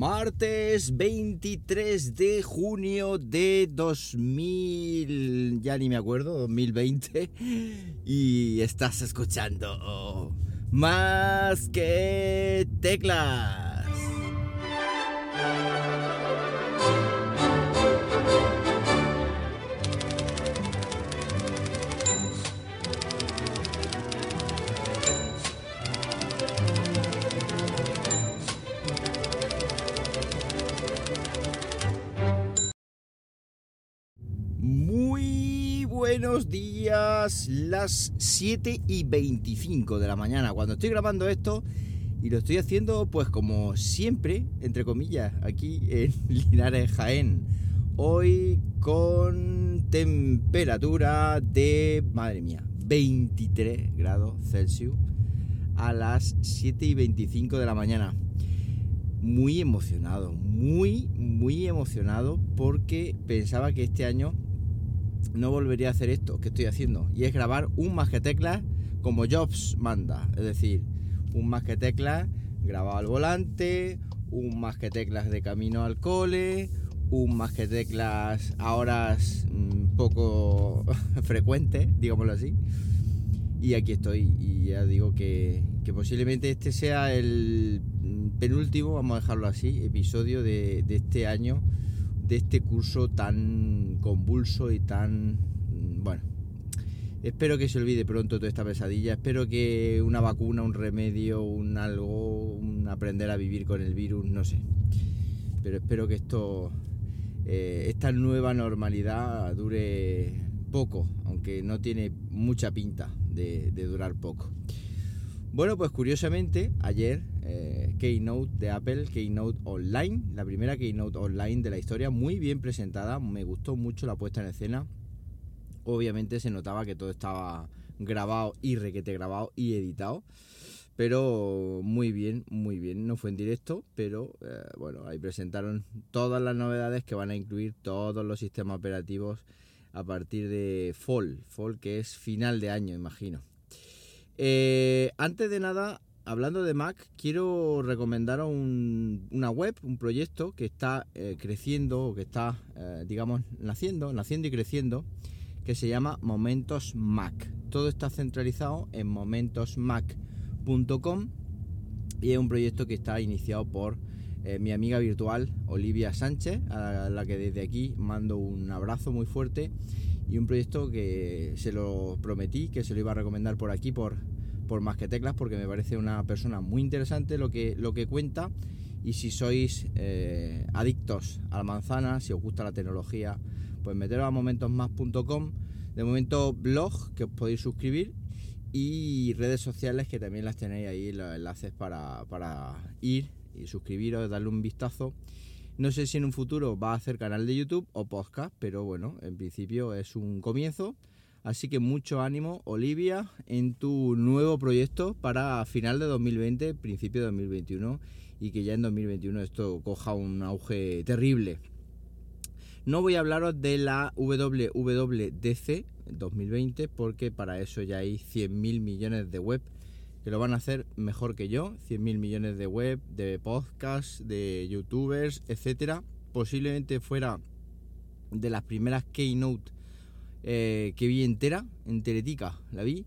Martes 23 de junio de 2000, ya ni me acuerdo, 2020. Y estás escuchando más que teclas. Buenos días, las 7 y 25 de la mañana, cuando estoy grabando esto y lo estoy haciendo pues como siempre, entre comillas, aquí en Linares Jaén. Hoy con temperatura de, madre mía, 23 grados Celsius a las 7 y 25 de la mañana. Muy emocionado, muy, muy emocionado porque pensaba que este año no volvería a hacer esto que estoy haciendo. Y es grabar un más que teclas como Jobs manda, es decir, un más que teclas grabado al volante, un más que teclas de camino al cole, un más que teclas a horas mm, poco frecuentes, digámoslo así. Y aquí estoy. Y ya digo que, posiblemente este sea el penúltimo, vamos a dejarlo así, episodio de este año de este curso tan convulso y tan... mm, Bueno, espero que se olvide pronto toda esta pesadilla, espero que una vacuna, un remedio, un algo, un aprender a vivir con el virus, no sé. Pero espero que esto, eh, esta nueva normalidad dure poco, aunque no tiene mucha pinta de, de durar poco. Bueno, pues curiosamente, ayer, eh, Keynote de Apple, Keynote Online, la primera Keynote Online de la historia, muy bien presentada, me gustó mucho la puesta en escena. Obviamente se notaba que todo estaba grabado y requete grabado y editado, pero muy bien, muy bien. No fue en directo, pero eh, bueno, ahí presentaron todas las novedades que van a incluir todos los sistemas operativos a partir de Fall, Fall que es final de año, imagino. Eh, antes de nada, hablando de Mac, quiero recomendar un- una web, un proyecto que está eh, creciendo, o que está, eh, digamos, naciendo, naciendo y creciendo, que se llama Momentos Mac. Todo está centralizado en momentosmac.com y es un proyecto que está iniciado por eh, mi amiga virtual Olivia Sánchez, a la que desde aquí mando un abrazo muy fuerte y un proyecto que se lo prometí, que se lo iba a recomendar por aquí, por, por Más que Teclas, porque me parece una persona muy interesante lo que, lo que cuenta. Y si sois eh, adictos a la manzana, si os gusta la tecnología, pues meteros a momentosmás.com. De momento, blog que os podéis suscribir y redes sociales que también las tenéis ahí, los enlaces para, para ir y suscribiros, darle un vistazo. No sé si en un futuro va a hacer canal de YouTube o podcast, pero bueno, en principio es un comienzo. Así que mucho ánimo, Olivia, en tu nuevo proyecto para final de 2020, principio de 2021 y que ya en 2021 esto coja un auge terrible. No voy a hablaros de la WWDC 2020 porque para eso ya hay 100.000 millones de web que lo van a hacer mejor que yo, 100.000 millones de web, de podcasts, de youtubers, etcétera. Posiblemente fuera de las primeras keynote eh, que vi entera, enteretica, la vi.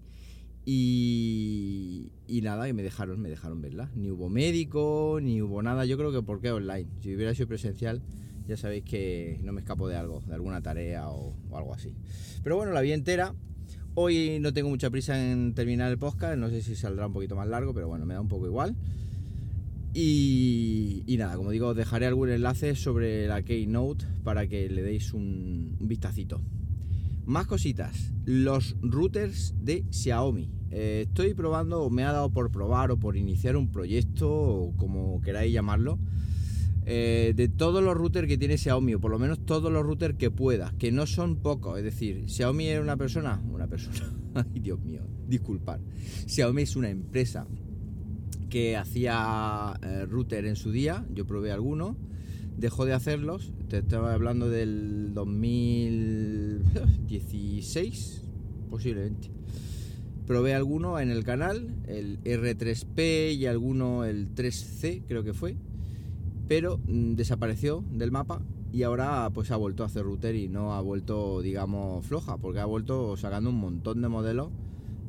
Y, y nada, que me dejaron, me dejaron verla. Ni hubo médico, ni hubo nada. Yo creo que porque online. Si hubiera sido presencial, ya sabéis que no me escapo de algo, de alguna tarea o, o algo así. Pero bueno, la vi entera. Hoy no tengo mucha prisa en terminar el podcast, no sé si saldrá un poquito más largo, pero bueno, me da un poco igual. Y, nada, como digo, os dejaré algún enlace sobre la Keynote para que le deis un, un vistacito. Más cositas, los routers de Xiaomi. Eh, estoy probando, o me ha dado por probar o por iniciar un proyecto, o como queráis llamarlo, eh, de todos los routers que tiene Xiaomi, o por lo menos todos los routers que pueda, que no son pocos. Es decir, Xiaomi era una persona, una persona, ay Dios mío, disculpad. Xiaomi es una empresa que hacía eh, router en su día, yo probé algunos, dejó de hacerlos, te estaba hablando del 2016, posiblemente. Probé alguno en el canal, el R3P y alguno el 3C, creo que fue pero mm, desapareció del mapa y ahora pues ha vuelto a hacer router y no ha vuelto, digamos, floja, porque ha vuelto sacando un montón de modelos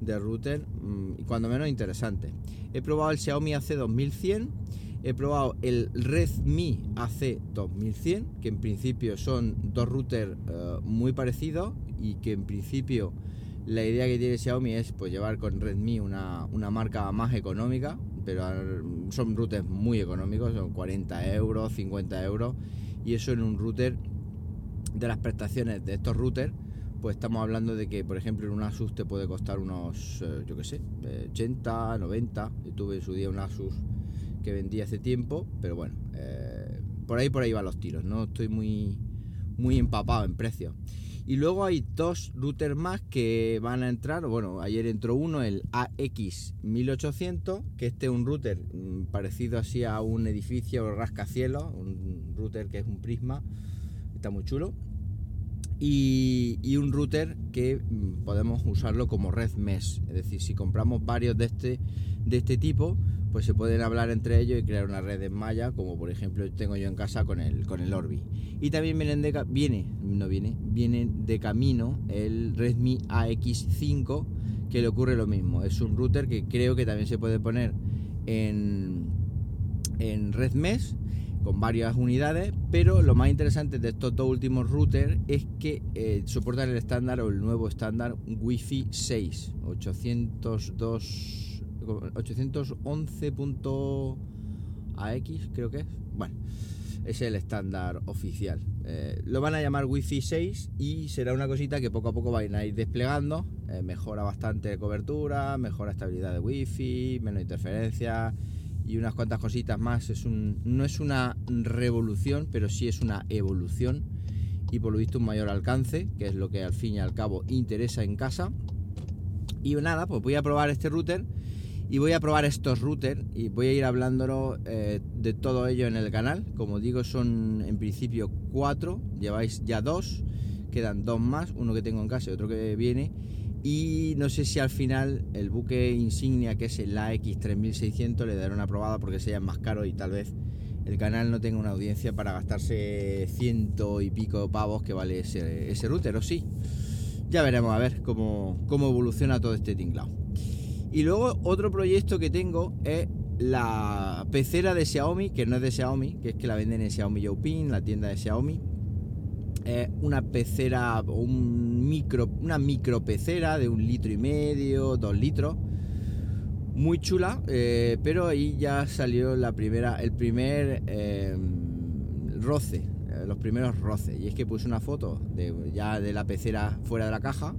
de router mm, y cuando menos interesantes. He probado el Xiaomi AC2100, he probado el Redmi AC2100, que en principio son dos routers eh, muy parecidos y que en principio la idea que tiene Xiaomi es pues llevar con Redmi una, una marca más económica, pero son routers muy económicos, son 40 euros, 50 euros, y eso en un router de las prestaciones de estos routers, pues estamos hablando de que, por ejemplo, en un Asus te puede costar unos, eh, yo qué sé, 80, 90. Yo tuve en su día un Asus que vendí hace tiempo, pero bueno, eh, por ahí por ahí van los tiros, no estoy muy, muy empapado en precio. Y luego hay dos routers más que van a entrar. Bueno, ayer entró uno, el AX1800, que este es un router mm, parecido así a un edificio rascacielos, un router que es un prisma, está muy chulo. Y, y, un router que mm, podemos usarlo como red mesh, es decir, si compramos varios de este, de este tipo, pues se pueden hablar entre ellos y crear una red en malla, como por ejemplo tengo yo en casa con el, con el Orbi. Y también vienen de, viene, no viene, viene de camino el Redmi AX5, que le ocurre lo mismo. Es un router que creo que también se puede poner en, en red mesh con varias unidades, pero lo más interesante de estos dos últimos routers es que eh, soportan el estándar o el nuevo estándar Wi-Fi 6, 802 811.ax creo que es. Bueno, es el estándar oficial. Eh, lo van a llamar Wi-Fi 6 y será una cosita que poco a poco van a ir desplegando. Eh, mejora bastante cobertura, mejora estabilidad de Wi-Fi, menos interferencia y unas cuantas cositas más. Es un, no es una revolución, pero sí es una evolución y por lo visto un mayor alcance, que es lo que al fin y al cabo interesa en casa. Y nada, pues voy a probar este router y voy a probar estos routers y voy a ir hablándolo eh, de todo ello en el canal. Como digo, son en principio cuatro, lleváis ya dos, quedan dos más, uno que tengo en casa y otro que viene. Y no sé si al final el buque insignia que es el AX3600 le daré una probada porque sea más caro y tal vez el canal no tenga una audiencia para gastarse ciento y pico pavos que vale ese, ese router, o sí. Ya veremos a ver cómo, cómo evoluciona todo este tinglado. Y luego otro proyecto que tengo es la pecera de Xiaomi, que no es de Xiaomi, que es que la venden en Xiaomi Youpin, la tienda de Xiaomi. Es una pecera, un micro, una micro pecera de un litro y medio, dos litros. Muy chula, eh, pero ahí ya salió la primera, el primer em, roce, eh, los primeros roces. Y es que puse una foto ya de la pecera fuera de la caja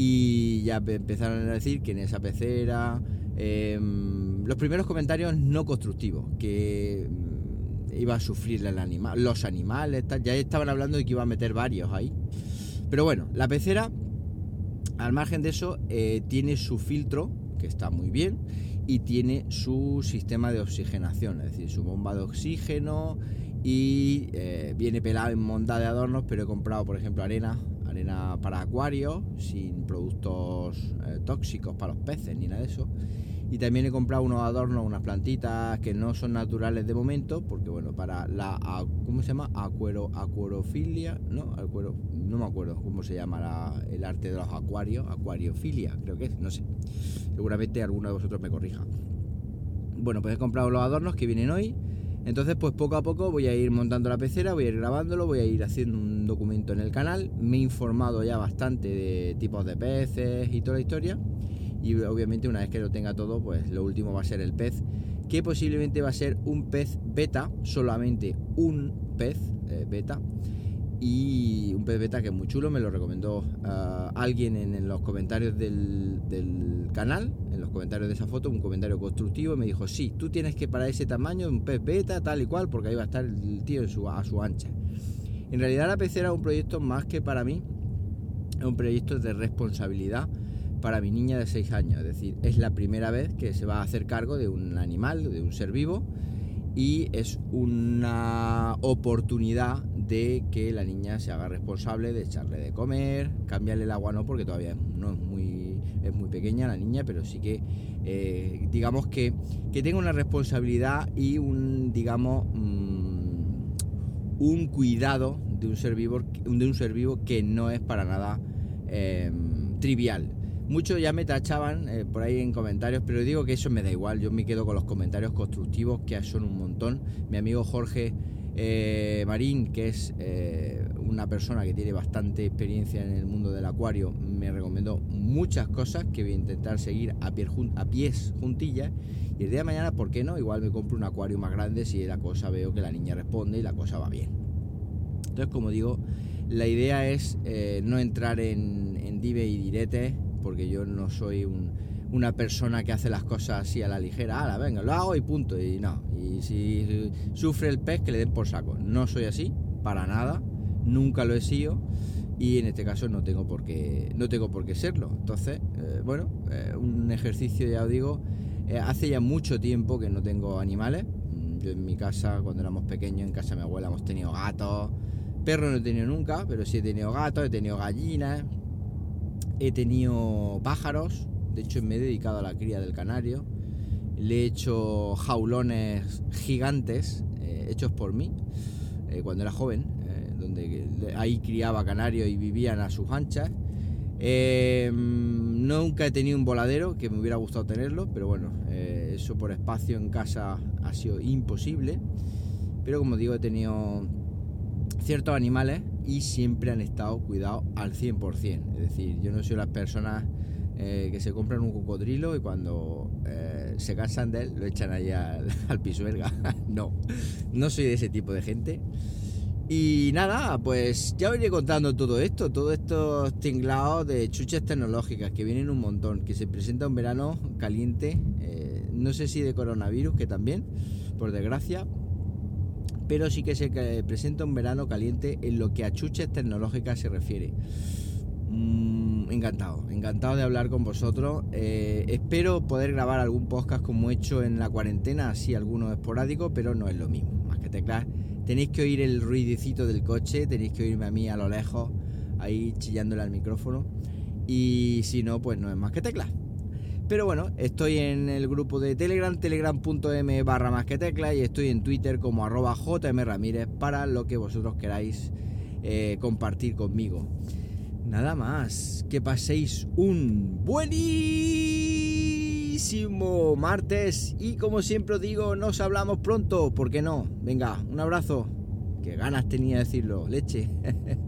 y ya empezaron a decir que en esa pecera em, los primeros comentarios no constructivos que mm, iba a sufrir el animal, los animales, ya estaban hablando de que iba a meter varios ahí. Pero bueno, la pecera, al margen de eso, eh, tiene su filtro, que está muy bien, y tiene su sistema de oxigenación, es decir, su bomba de oxígeno y eh, viene pelado en monda de adornos, pero he comprado, por ejemplo, arena para acuarios, sin productos eh, tóxicos para los peces ni nada de eso. Y también he comprado unos adornos, unas plantitas que no son naturales de momento, porque bueno, para la, ¿cómo se llama? Acuero, acuerofilia, ¿no? Acuero, no me acuerdo cómo se llama el arte de los acuarios, acuariofilia, creo que es, no sé. Seguramente alguno de vosotros me corrija. Bueno, pues he comprado los adornos que vienen hoy entonces, pues poco a poco voy a ir montando la pecera, voy a ir grabándolo, voy a ir haciendo un documento en el canal. Me he informado ya bastante de tipos de peces y toda la historia. Y obviamente una vez que lo tenga todo, pues lo último va a ser el pez, que posiblemente va a ser un pez beta, solamente un pez eh, beta y un pez beta que es muy chulo, me lo recomendó ah, alguien en, los comentarios del, canal, en los comentarios de esa foto, un comentario constructivo, me dijo, sí, tú tienes que para ese tamaño un pez beta, tal y cual, porque ahí va a estar el tío a su ancha. En realidad la pecera es un proyecto más que para mí, es un proyecto de responsabilidad para mi niña de 6 años, es decir, es la primera vez que se va a hacer cargo de un animal, de un ser vivo, y es una oportunidad de que la niña se haga responsable de echarle de comer, cambiarle el agua no, porque todavía no es muy, es muy pequeña la niña, pero sí que eh, digamos que, que tenga una responsabilidad y un, digamos, mm, un cuidado de un ser vivo, de un ser vivo que no es para nada em, trivial. Muchos ya me tachaban eh, por ahí en comentarios, pero digo que eso me da igual. Yo me quedo con los comentarios constructivos, que son un montón. Mi amigo Jorge eh, Marín, que es eh, una persona que tiene bastante experiencia en el mundo del acuario, me recomendó muchas cosas que voy a intentar seguir a, a pies juntillas. Y el día de mañana, ¿por qué no? Igual me compro un acuario más grande si la cosa veo que la niña responde y la cosa va bien. Entonces, como digo, la idea es no entrar en, en dive y diretes porque yo no soy una persona que hace las cosas así a la ligera, la venga, lo hago y punto, y no, y si sufre el pez que le den por saco, no soy así, para nada, nunca lo he sido y en este caso no tengo por qué, no tengo por qué serlo, entonces, eh, bueno, eh, un ejercicio ya os digo, eh, hace ya mucho tiempo que no tengo animales, mm, yo en mi casa, cuando éramos pequeños, en casa de mi abuela hemos tenido gatos, perros no he tenido nunca, pero sí he tenido gatos, he tenido gallinas, He tenido pájaros, de hecho me he dedicado a la cría del canario. Le he hecho jaulones gigantes eh, hechos por mí eh, cuando era joven, eh, donde ahí criaba canarios y vivían a sus anchas. nunca he tenido un voladero, que me hubiera gustado tenerlo, pero bueno, eso por espacio en casa ha sido imposible. Pero como digo, he tenido ciertos animales y siempre han estado cuidados al 100%. Es decir, yo no soy las personas eh, que se compran un cocodrilo y cuando eh, se cansan de él lo echan ahí al, al pisuerga. no, no soy de ese tipo de gente. Y nada, pues ya os iré contando todo esto, todos estos tinglados de chuches tecnológicas que vienen un montón, que se presenta un verano caliente, eh, no sé si de coronavirus, que también, por desgracia, pero sí que se presenta un verano caliente en lo que a chuches tecnológicas se refiere. Mm, encantado, encantado de hablar con vosotros. Eh, espero poder grabar algún podcast como he hecho en la cuarentena, así algunos esporádicos, pero no es lo mismo. Más que teclas, tenéis que oír el ruidicito del coche, tenéis que oírme a mí a lo lejos, ahí chillándole al micrófono. Y si no, pues no es más que teclas. Pero bueno, estoy en el grupo de Telegram, telegram.m barra más que tecla y estoy en Twitter como arroba jmramírez para lo que vosotros queráis eh, compartir conmigo. Nada más, que paséis un buenísimo martes y como siempre os digo, nos hablamos pronto, ¿por qué no? Venga, un abrazo, que ganas tenía de decirlo, leche.